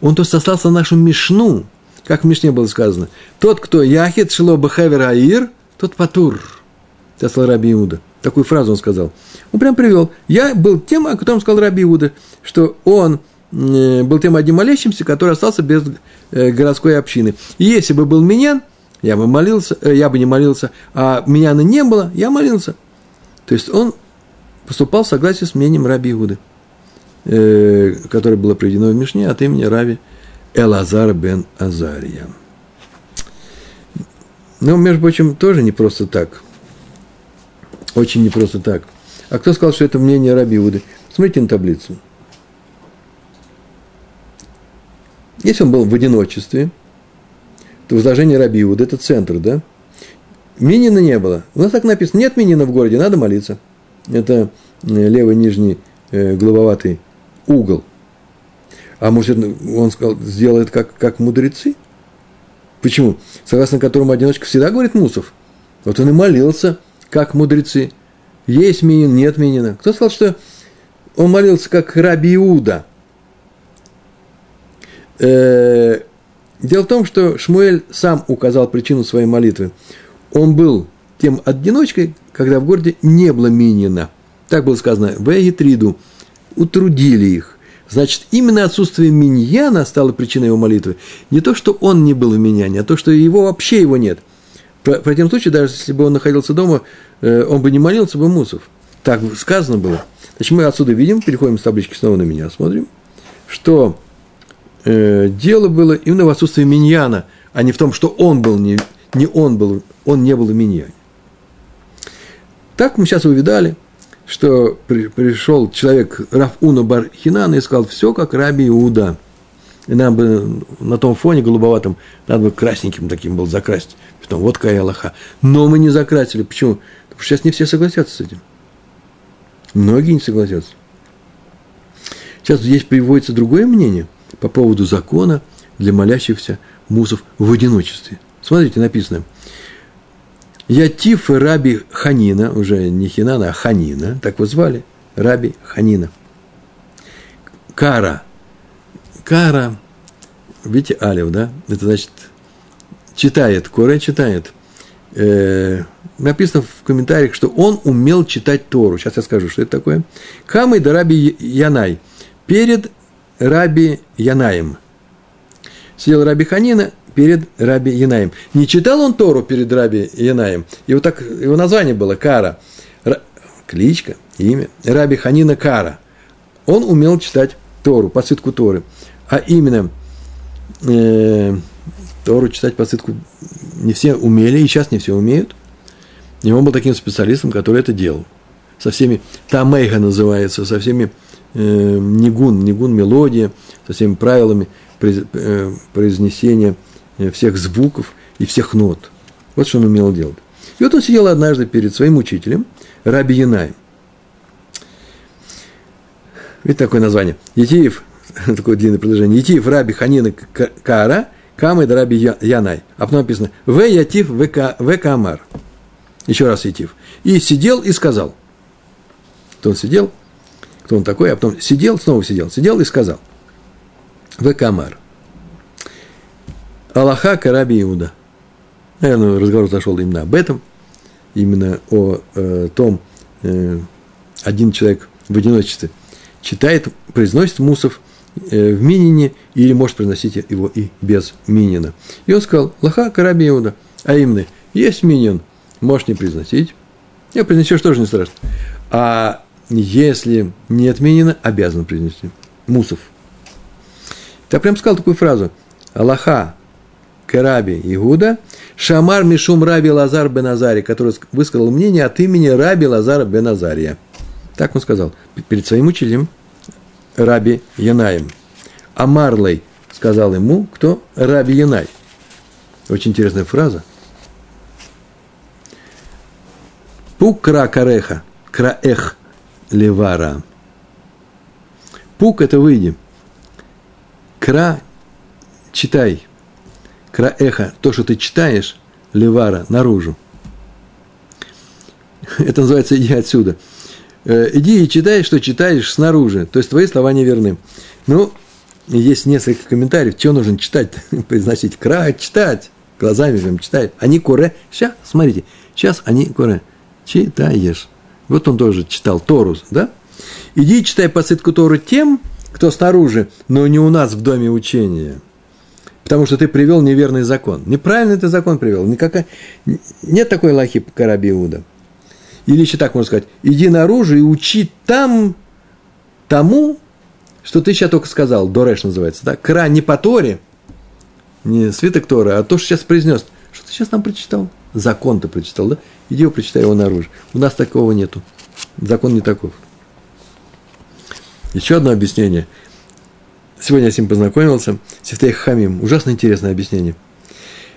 Он то сослался на нашу Мишну, как в Мишне было сказано. Тот, кто яхет шло бахавер аир, тот патур. Тесла Раби Иуда. Такую фразу он сказал. Он прям привел. Я был тем, о котором сказал Раби Иуда, что он э, был тем одним молящимся, который остался без э, городской общины. И если бы был меня, я бы молился, я бы не молился, а меня не было, я молился. То есть он поступал в согласии с мнением Раби Иуды. Э, которое было приведено в Мишне от имени Рави Элазар бен Азария. Ну, между прочим, тоже не просто так. Очень не просто так. А кто сказал, что это мнение Раби Иуды? Смотрите на таблицу. Если он был в одиночестве, то возложение Раби Иуды – это центр, да? Минина не было. У нас так написано, нет минина в городе, надо молиться. Это э, левый нижний э, главоватый угол. А может, он сказал, сделает как, как мудрецы? Почему? Согласно которому одиночка всегда говорит Мусов. Вот он и молился, как мудрецы. Есть минин, нет минина. Кто сказал, что он молился, как Раби Иуда? Э, дело в том, что Шмуэль сам указал причину своей молитвы. Он был тем одиночкой, когда в городе не было минина. Так было сказано, в Эгитриду утрудили их. Значит, именно отсутствие миньяна стало причиной его молитвы. Не то, что он не был в миньяне, а то, что его вообще его нет. В противном случае, даже если бы он находился дома, э, он бы не молился бы мусов. Так сказано было. Значит, мы отсюда видим, переходим с таблички снова на меня, смотрим, что э, дело было именно в отсутствии миньяна, а не в том, что он был не, не он был, он не был в миньяне. Так мы сейчас увидали, что при, пришел человек Рафуна Бархинана и сказал, все как Раби Иуда. И нам бы на том фоне голубоватом, надо бы красненьким таким был закрасить. Потом, вот какая Аллаха. Но мы не закрасили. Почему? Потому что сейчас не все согласятся с этим. Многие не согласятся. Сейчас здесь приводится другое мнение по поводу закона для молящихся мусов в одиночестве. Смотрите, написано. Ятиф Раби Ханина, уже не Хинана, а Ханина, так его звали, Раби Ханина. Кара. Кара, видите, Алев, да? Это значит, читает, Коре читает. Э, написано в комментариях, что он умел читать Тору. Сейчас я скажу, что это такое. Камы да Раби Янай. Перед Раби Янаем. Сидел Раби Ханина перед Раби Янаем. Не читал он Тору перед Раби Янаем. Его, так, его название было Кара. Ра, кличка, имя. Раби Ханина Кара. Он умел читать Тору, посыдку Торы. А именно, э, Тору читать посыдку не все умели, и сейчас не все умеют. И он был таким специалистом, который это делал. Со всеми, тамейга называется, со всеми э, нигун, нигун мелодия, со всеми правилами э, произнесения всех звуков и всех нот. Вот что он умел делать. И вот он сидел однажды перед своим учителем, Раби Янаем. Видите такое название? Етиев, (laughs) такое длинное предложение. Етиев Раби Ханина Кара, Камед Раби Янай. А потом написано В Ятив В Камар. Еще раз Етив. И сидел и сказал. Кто он сидел? Кто он такой? А потом сидел, снова сидел. Сидел и сказал. В Камар. Аллаха Караби Иуда. Наверное, разговор зашел именно об этом, именно о э, том, э, один человек в одиночестве читает, произносит мусов э, в минине или может произносить его и без минина. И он сказал, лаха караби Иуда, а именно, есть минин, можешь не произносить. Я произнесешь тоже не страшно. А если нет минина, обязан произнести. Мусов. Я прям сказал такую фразу. Аллаха Раби Игуда, Шамар Мишум Раби Лазар Беназари, который высказал мнение от имени Раби Лазара Беназария. Так он сказал перед своим учителем Раби Янаем. Амарлей сказал ему, кто? Раби Янай. Очень интересная фраза. Пук кра кареха, краэх левара. Пук – это выйди. Кра – читай – краэха, то, что ты читаешь, левара, наружу. (laughs) Это называется «иди отсюда». Э, иди и читай, что читаешь снаружи. То есть, твои слова неверны. Ну, есть несколько комментариев, что нужно читать, (laughs) произносить. Кра, читать, глазами прям читать. Они коре. Сейчас, смотрите, сейчас они коре. Читаешь. Вот он тоже читал Тору, да? Иди читай посыдку Тору тем, кто снаружи, но не у нас в доме учения – потому что ты привел неверный закон. Неправильно ты закон привел. Никакая... Нет такой лахи Караби Иуда. Или еще так можно сказать, иди наружу и учи там тому, что ты сейчас только сказал, Дореш называется, да? Кра не по Торе, не свиток Тора, а то, что сейчас произнес. Что ты сейчас нам прочитал? Закон ты прочитал, да? Иди его прочитай его наружу. У нас такого нету. Закон не таков. Еще одно объяснение – Сегодня я с ним познакомился. Сифтей Хамим. Ужасно интересное объяснение.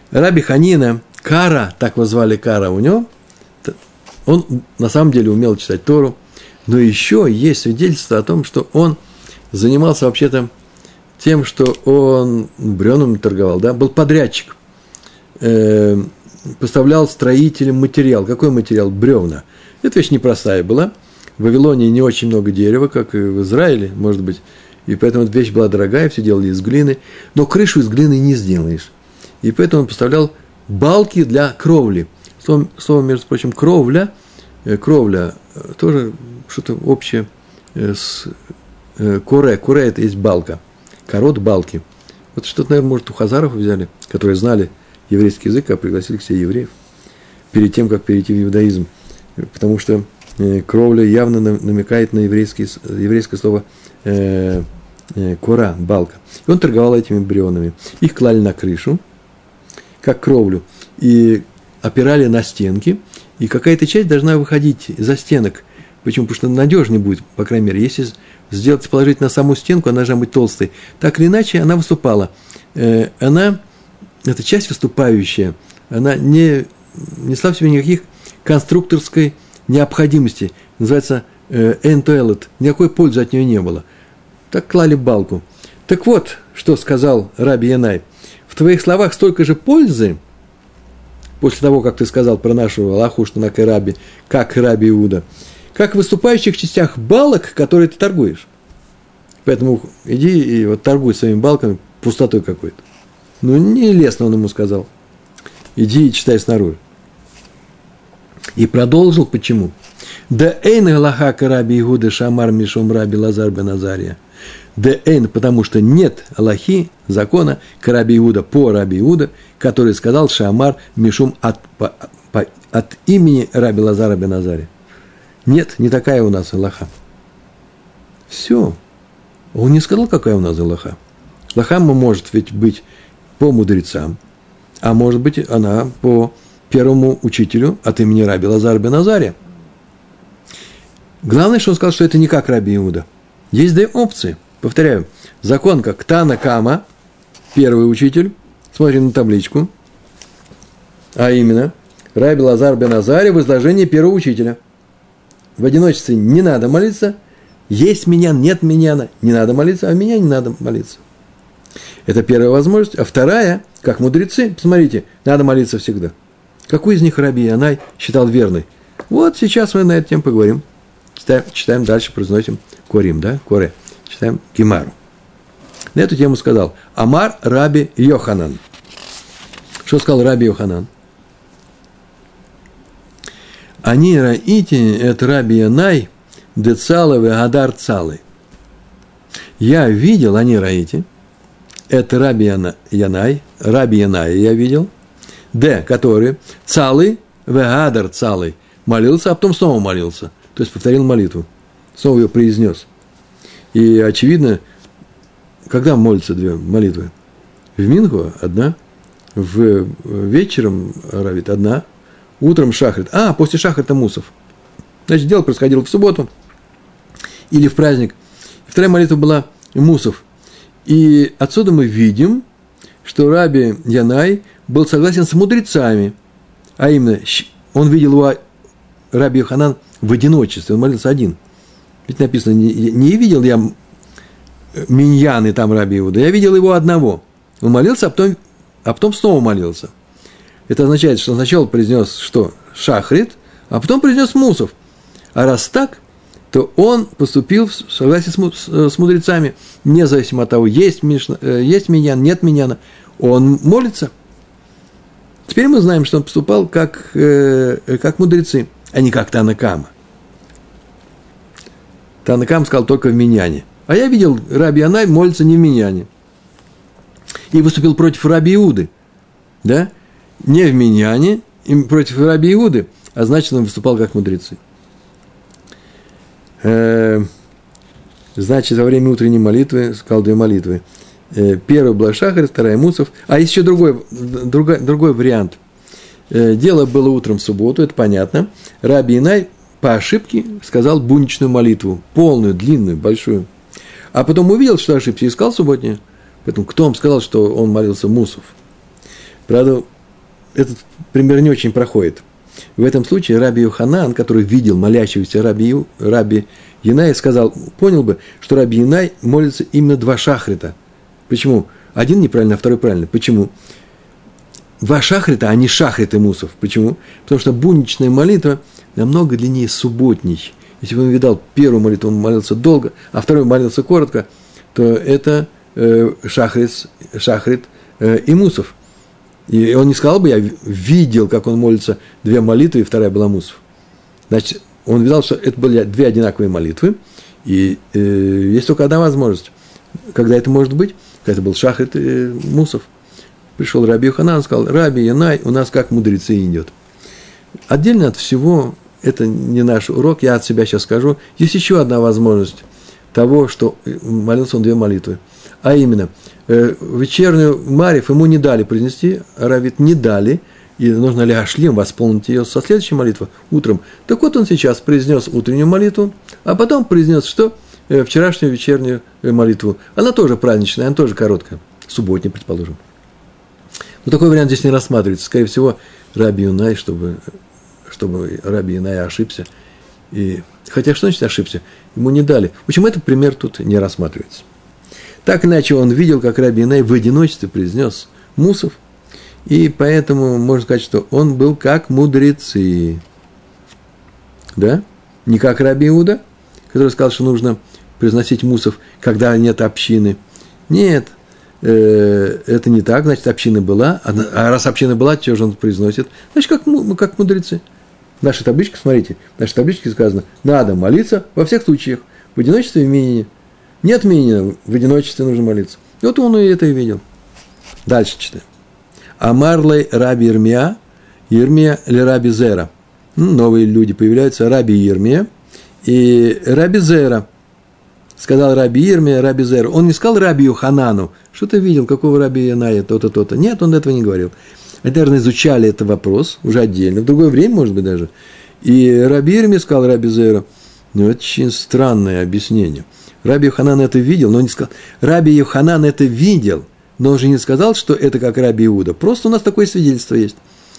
Раби Ханина, Кара, так его звали Кара у него, он на самом деле умел читать Тору, но еще есть свидетельство о том, что он занимался вообще-то тем, что он бревнами торговал, да, был подрядчик, э, поставлял строителям материал. Какой материал? Бревна. Эта вещь непростая была. В Вавилоне не очень много дерева, как и в Израиле, может быть, и поэтому эта вещь была дорогая, все делали из глины, но крышу из глины не сделаешь. И поэтому он поставлял балки для кровли. Слово, слово между прочим, кровля, э, кровля э, тоже что-то общее э, с куре. Куре – это есть балка. Корот – балки. Вот что-то, наверное, может, у хазаров взяли, которые знали еврейский язык, а пригласили к себе евреев перед тем, как перейти в иудаизм. Потому что кровля явно намекает на еврейский, еврейское слово э, кора, балка. И он торговал этими брионами. Их клали на крышу, как кровлю, и опирали на стенки, и какая-то часть должна выходить за стенок. Почему? Потому что надежнее будет, по крайней мере, если сделать, положить на саму стенку, она должна быть толстой. Так или иначе, она выступала. Э, она, эта часть выступающая, она не несла в себе никаких конструкторской необходимости. Называется э, end Никакой пользы от нее не было. Так клали балку. Так вот, что сказал Раби Янай – в твоих словах столько же пользы, после того, как ты сказал про нашу Аллаху, что на Раби, как Раби Иуда, как в выступающих частях балок, которые ты торгуешь. Поэтому иди и вот торгуй своими балками пустотой какой-то. Ну, не лестно он ему сказал. Иди и читай снаружи. И продолжил, почему? Да эйн галаха раби Игуда шамар мишум раби Лазар бен Азария. ДН, потому что нет Аллахи, закона, к Раби Иуда, по Раби Иуда, который сказал Шамар Мишум от, по, по, от имени Раби Лазара Беназари. Нет, не такая у нас Аллаха. Все. Он не сказал, какая у нас Аллаха. Аллаха может ведь быть по мудрецам, а может быть она по первому учителю от имени Раби Лазара Беназария. Главное, что он сказал, что это не как Раби Иуда. Есть две опции – Повторяю, закон как Тана Кама, первый учитель, смотрим на табличку, а именно Раби Лазар бен Азари в изложении первого учителя. В одиночестве не надо молиться, есть меня, нет меня, не надо молиться, а меня не надо молиться. Это первая возможность. А вторая, как мудрецы, посмотрите, надо молиться всегда. Какой из них Раби Янай считал верной? Вот сейчас мы на эту тему поговорим. Читаем, читаем дальше, произносим Корим, да, Коре. Читаем Гимару. На эту тему сказал Амар Раби Йоханан. Что сказал Раби Йоханан? Они раите это Раби Янай, Децаловы Адар Цалы. Я видел, они раите, это Раби Янай, Раби Янай я видел, Д, который Цалы, Вегадар Цалый, молился, а потом снова молился. То есть повторил молитву. Снова ее произнес – и очевидно, когда молятся две молитвы? В Минху одна, в вечером Равит одна, утром Шахрит. А, после Шахрита Мусов. Значит, дело происходило в субботу или в праздник. Вторая молитва была Мусов. И отсюда мы видим, что Раби Янай был согласен с мудрецами, а именно он видел его Раби Йоханан в одиночестве, он молился один – ведь написано, не, не видел я миньяны там Раби Иуда, я видел его одного. Он молился, а потом, а потом снова молился. Это означает, что сначала произнес что? Шахрит, а потом произнес Мусов. А раз так, то он поступил в согласии с, с мудрецами, независимо от того, есть, Мишна, э, есть миньян, нет миньяна, он молится. Теперь мы знаем, что он поступал как, э, как мудрецы, а не как Танакама. Танакам сказал только в Миньяне. А я видел, Раби Анай молится не в Миньяне. И выступил против Раби Иуды. Да? Не в Миньяне, и против Раби Иуды, а значит, он выступал как мудрецы. Э, значит, во время утренней молитвы сказал две молитвы. Э, первая была Шахар, вторая Мусов. А есть еще другой, другой, другой вариант. Э, дело было утром в субботу, это понятно. Раби Инай по ошибке сказал буничную молитву, полную, длинную, большую. А потом увидел, что ошибся, искал субботнее. Поэтому кто вам сказал, что он молился Мусов? Правда, этот пример не очень проходит. В этом случае Раби Юханан, который видел молящегося Раби, Раби Янай, сказал, понял бы, что Раби Янай молится именно два шахрита. Почему? Один неправильно, а второй правильно. Почему? Два шахрита, а не шахриты мусов. Почему? Потому что буничная молитва – намного длиннее субботней. Если бы он видал первую молитву, он молился долго, а второй молился коротко, то это э, Шахрит, Шахрит э, и Мусов. И он не сказал бы, я видел, как он молится две молитвы, и вторая была Мусов. Значит, он видел, что это были две одинаковые молитвы, и э, есть только одна возможность. Когда это может быть? Когда это был Шахрит и Мусов. Пришел Раби Ханан, сказал, Раби Янай, у нас как мудрецы идет. Отдельно от всего, это не наш урок, я от себя сейчас скажу, есть еще одна возможность того, что молился он две молитвы. А именно, э, вечернюю Марив ему не дали произнести, Равит не дали, и нужно ли Ашлим восполнить ее со следующей молитвы утром. Так вот он сейчас произнес утреннюю молитву, а потом произнес что? Э, вчерашнюю вечернюю э, молитву. Она тоже праздничная, она тоже короткая, субботняя, предположим. Но такой вариант здесь не рассматривается. Скорее всего, Раби Юнай, чтобы, чтобы Раби Юнай ошибся. И, хотя что значит ошибся? Ему не дали. В общем, этот пример тут не рассматривается. Так иначе он видел, как Раби Юнай в одиночестве произнес Мусов, и поэтому можно сказать, что он был как мудрецы. Да? Не как Раби Иуда, который сказал, что нужно произносить Мусов, когда нет общины. Нет, Э, это не так, значит, община была, а раз община была, что же он произносит? Значит, как, как мудрецы. Нашей табличке, смотрите, в нашей табличке сказано, надо молиться во всех случаях, в одиночестве и в минине. Нет минина, в одиночестве нужно молиться. И вот он и это и видел. Дальше читаем. Амарлей Раби Ирмия, Ирмия или Раби Зера. Ну, новые люди появляются, Раби Ирмия и Раби Зера – сказал Раби Ирме, Раби Зер. Он не сказал Раби Юханану, что ты видел, какого Раби Яная, то-то, то-то. Нет, он этого не говорил. Они, наверное, изучали этот вопрос уже отдельно, в другое время, может быть, даже. И Раби Ирме сказал Раби Зеру, ну, очень странное объяснение. Раби Юханан это видел, но не сказал. Раби Юханан это видел, но он же не сказал, что это как Раби Иуда. Просто у нас такое свидетельство есть,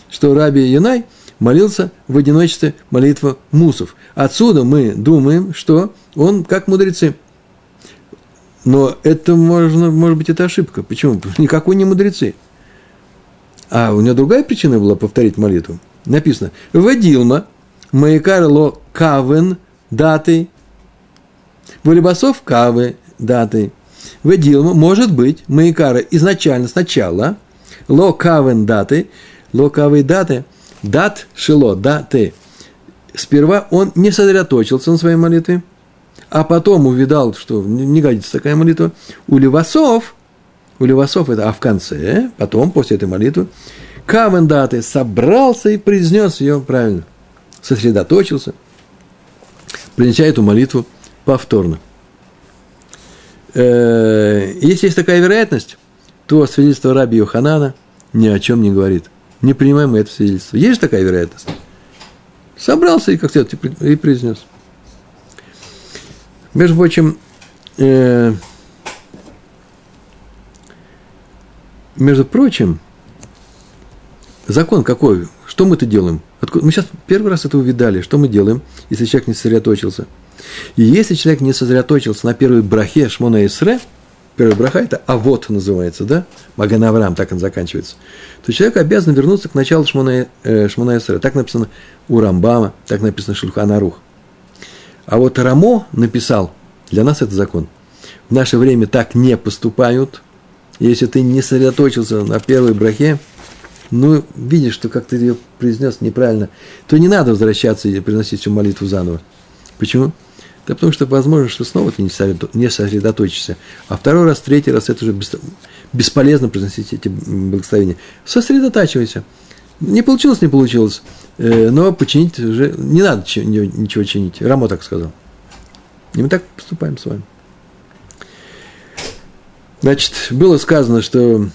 что Раби Янай молился в одиночестве молитва мусов. Отсюда мы думаем, что он как мудрецы – но это можно, может быть, это ошибка. Почему? Никакой не мудрецы. А у него другая причина была повторить молитву. Написано, «Вадилма, маякар ло кавен даты, Валибасов кавы даты. Вадилма, может быть, маякара изначально, сначала, ло кавен даты, ло кавы даты, дат шило, даты. Сперва он не сосредоточился на своей молитве, а потом увидал, что не годится такая молитва, у левасов, у левасов это, а в конце, потом, после этой молитвы, Кавендаты собрался и произнес ее правильно, сосредоточился, принеся эту молитву повторно. Э, если есть такая вероятность, то свидетельство Раби Йоханана ни о чем не говорит. Не принимаем мы это свидетельство. Есть такая вероятность? Собрался и как следует и произнес. Между прочим, э, между прочим, закон какой? Что мы-то делаем? Откуда? Мы сейчас первый раз это увидали. Что мы делаем, если человек не сосредоточился? И если человек не сосредоточился на первой брахе Шмона Исре, первая браха это а вот называется, да? Маген Авраам, так он заканчивается. То человек обязан вернуться к началу Шмона, э, Шмона Исре. Так написано у Рамбама, так написано Шульхан Арух. А вот Рамо написал, для нас это закон. В наше время так не поступают. Если ты не сосредоточился на первой брахе, ну, видишь, что как ты ее произнес неправильно, то не надо возвращаться и приносить всю молитву заново. Почему? Да потому что возможно, что снова ты не сосредоточишься. А второй раз, третий раз это уже бесполезно произносить эти благословения. Сосредотачивайся. Не получилось, не получилось. Э, но починить уже не надо ничего чинить. Рамо так сказал. И мы так поступаем с вами. Значит, было сказано, что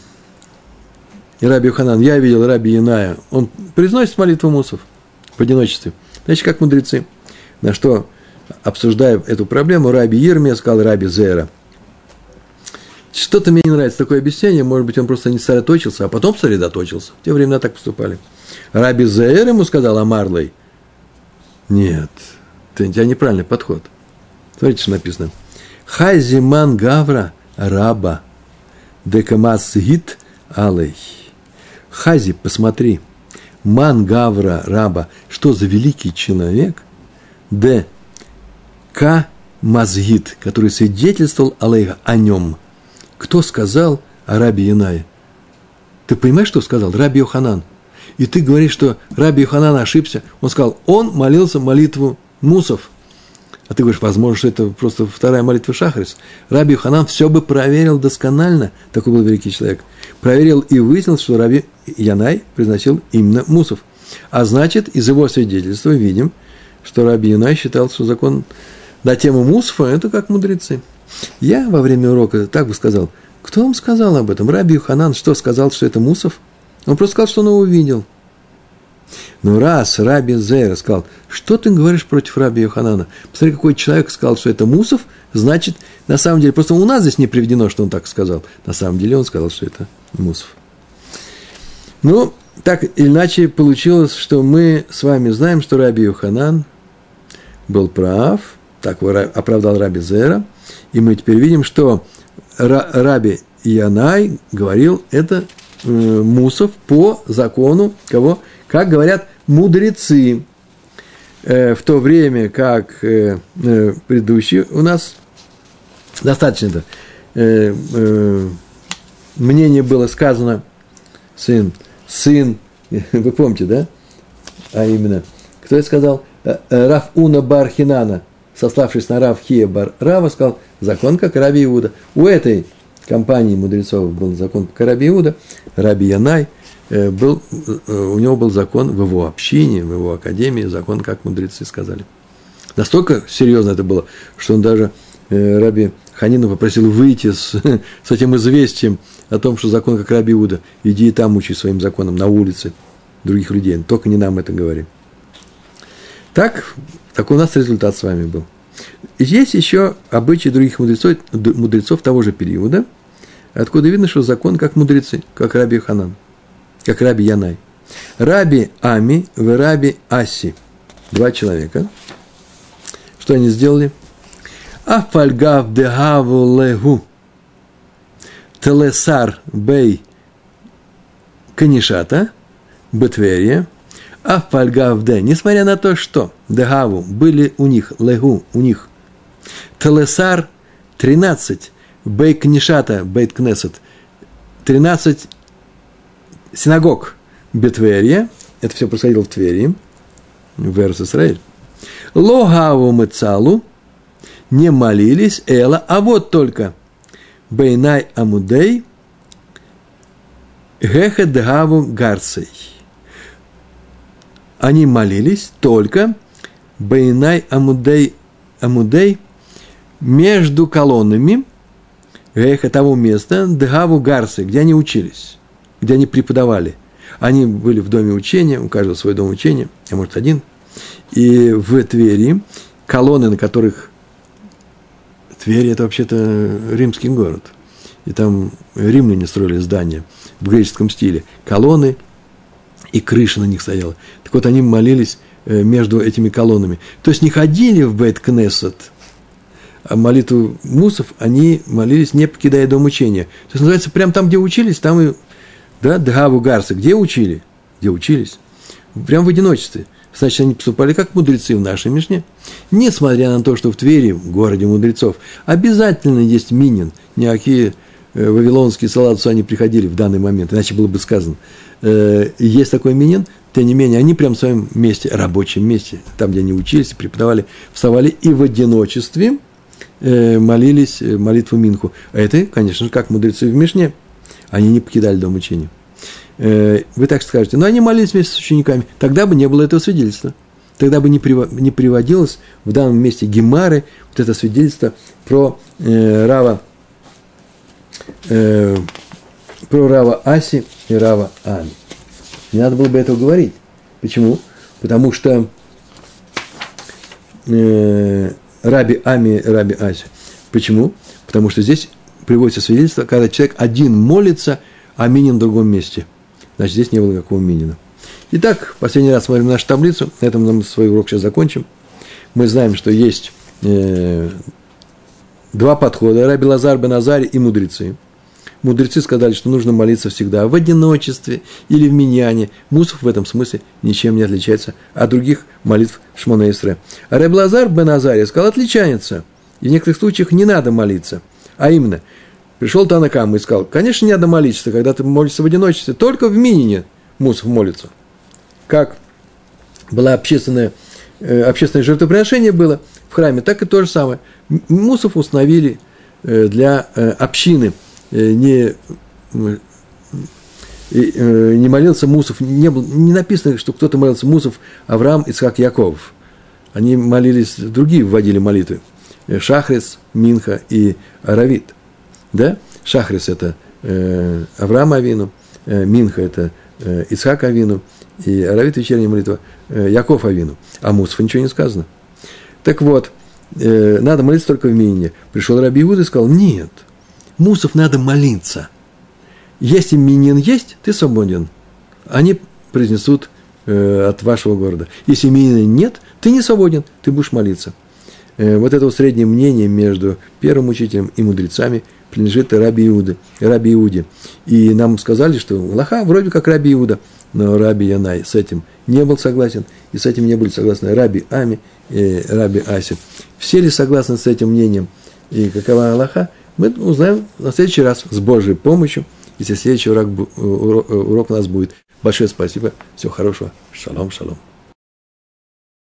Раби Юханан, я видел Раби Яная, он произносит молитву мусов в одиночестве. Значит, как мудрецы. На что, обсуждая эту проблему, Раби Ермия сказал Раби Зера – что-то мне не нравится такое объяснение, может быть, он просто не сосредоточился, а потом сосредоточился. В те времена так поступали. Раби Зеэр ему сказал Амарлей, нет, ты, у тебя неправильный подход. Смотрите, что написано. Хайзиман Гавра Раба Декамас Гит Алей. Хази, посмотри, Ман Гавра Раба, что за великий человек, Д. К. Мазгит, который свидетельствовал Алейха о нем. Кто сказал о Раби Янае? Ты понимаешь, что сказал? Раби Йоханан. И ты говоришь, что Раби Йоханан ошибся. Он сказал, он молился молитву Мусов. А ты говоришь, возможно, что это просто вторая молитва Шахрис. Раби Йоханан все бы проверил досконально. Такой был великий человек. Проверил и выяснил, что Раби Янай произносил именно Мусов. А значит, из его свидетельства видим, что Раби Янай считал, что закон на тему Мусфа – это как мудрецы. Я во время урока так бы сказал, кто вам сказал об этом? Раби Юханан что, сказал, что это Мусов? Он просто сказал, что он его видел. Но раз Раби Зейра сказал, что ты говоришь против Раби Йоханана? Посмотри, какой человек сказал, что это Мусов, значит, на самом деле, просто у нас здесь не приведено, что он так сказал. На самом деле он сказал, что это Мусов. Ну, так или иначе получилось, что мы с вами знаем, что Раби Йоханан был прав, так оправдал Раби Зера, и мы теперь видим, что Раби Янай говорил это э, Мусов по закону кого? Как говорят мудрецы, э, в то время как э, предыдущий у нас достаточно это мнение было сказано сын, сын, (laughs) вы помните, да? А именно, кто это сказал? Рафуна Бархинана, сославшись на Рав Хия Бар Рава, сказал, закон как Раби Иуда. У этой компании мудрецов был закон как Раби Иуда, Раби Янай э, был, э, у него был закон в его общине, в его академии, закон, как мудрецы сказали. Настолько серьезно это было, что он даже э, Раби Ханину попросил выйти с, (laughs) с этим известием о том, что закон как Раби Иуда, иди и там учи своим законом на улице других людей, только не нам это говори. Так, такой у нас результат с вами был. Есть еще обычаи других мудрецов, мудрецов того же периода, откуда видно, что закон как мудрецы, как Раби Ханан, как Раби Янай. Раби Ами в Раби Аси. Два человека. Что они сделали? Афальгав дегаву легу телесар бей канишата бетверия – а в Пальгавде, несмотря на то, что Дагаву были у них, Легу у них, Телесар 13, Бейт Нишата, Бейт Кнесет, 13 синагог Бетверия, это все происходило в Твери, в Эрс Исраиль. Логаву Мецалу не молились Эла, а вот только Бейнай Амудей Гехет Дагаву Гарцей – они молились только Бейнай Амудей, Амудей между колоннами эхо того места, Дгаву Гарсы, где они учились, где они преподавали. Они были в доме учения, у каждого свой дом учения, а может один. И в Твери колонны, на которых Тверь – это вообще-то римский город. И там римляне строили здания в греческом стиле. Колонны – и крыша на них стояла. Так вот, они молились э, между этими колоннами. То есть не ходили в Бет Кнессет, а молитву Мусов они молились, не покидая дом учения. То есть, называется, прямо там, где учились, там и, да, Дгаву Гарса, где учили? Где учились? Прямо в одиночестве. Значит, они поступали как мудрецы в нашей Мишне. Несмотря на то, что в Твери, в городе мудрецов, обязательно есть минин. Никакие э, вавилонские салатусы они приходили в данный момент, иначе было бы сказано – э, есть такой минин, тем не менее, они прям в своем месте, рабочем месте, там, где они учились, преподавали, вставали и в одиночестве э, молились молитву Минху. А это, конечно же, как мудрецы в Мишне, они не покидали дом учения. Э, вы так скажете, но они молились вместе с учениками, тогда бы не было этого свидетельства. Тогда бы не, приводилось в данном месте Гемары вот это свидетельство про э, Рава, э, про Рава Аси и Рава Ами. Не надо было бы этого говорить. Почему? Потому что э, Раби Ами Раби Аси. Почему? Потому что здесь приводится свидетельство, когда человек один молится, а минин в другом месте. Значит, здесь не было никакого минина. Итак, последний раз смотрим нашу таблицу. На этом мы свой урок сейчас закончим. Мы знаем, что есть э, два подхода. Раби Лазар, Беназари и мудрецы – Мудрецы сказали, что нужно молиться всегда в одиночестве или в миньяне. Мусов в этом смысле ничем не отличается от других молитв Шмона Исре. А Реблазар бен Азария сказал, отличается. И в некоторых случаях не надо молиться. А именно, пришел Танакам и сказал, конечно, не надо молиться, когда ты молишься в одиночестве, только в Минине Мусов молится. Как было общественное, э, общественное жертвоприношение было в храме, так и то же самое. Мусов установили э, для э, общины, не, не молился Мусов, не, был, не написано, что кто-то молился Мусов, Авраам, Ицхак, Яков. Они молились, другие вводили молитвы. Шахрис, Минха и Аравит. Да? Шахрис – это э, Авраам Авину, э, Минха – это э, Ицхак Авину, и Аравит – вечерняя молитва э, Яков Авину. А Мусов ничего не сказано. Так вот, э, надо молиться только в Мине. Пришел Раби Иуда и сказал, нет, Мусов надо молиться. Если Минин есть, ты свободен. Они произнесут э, от вашего города. Если Минина нет, ты не свободен, ты будешь молиться. Э, вот это вот среднее мнение между первым учителем и мудрецами принадлежит Раби Иуде, Раби Иуде. И нам сказали, что Лоха вроде как Раби Иуда, но Раби Янай с этим не был согласен, и с этим не были согласны Раби Ами и Раби Аси. Все ли согласны с этим мнением и какова Аллаха, мы узнаем на следующий раз с Божьей помощью, если следующий урок, урок, урок у нас будет. Большое спасибо, всего хорошего, шалом, шалом.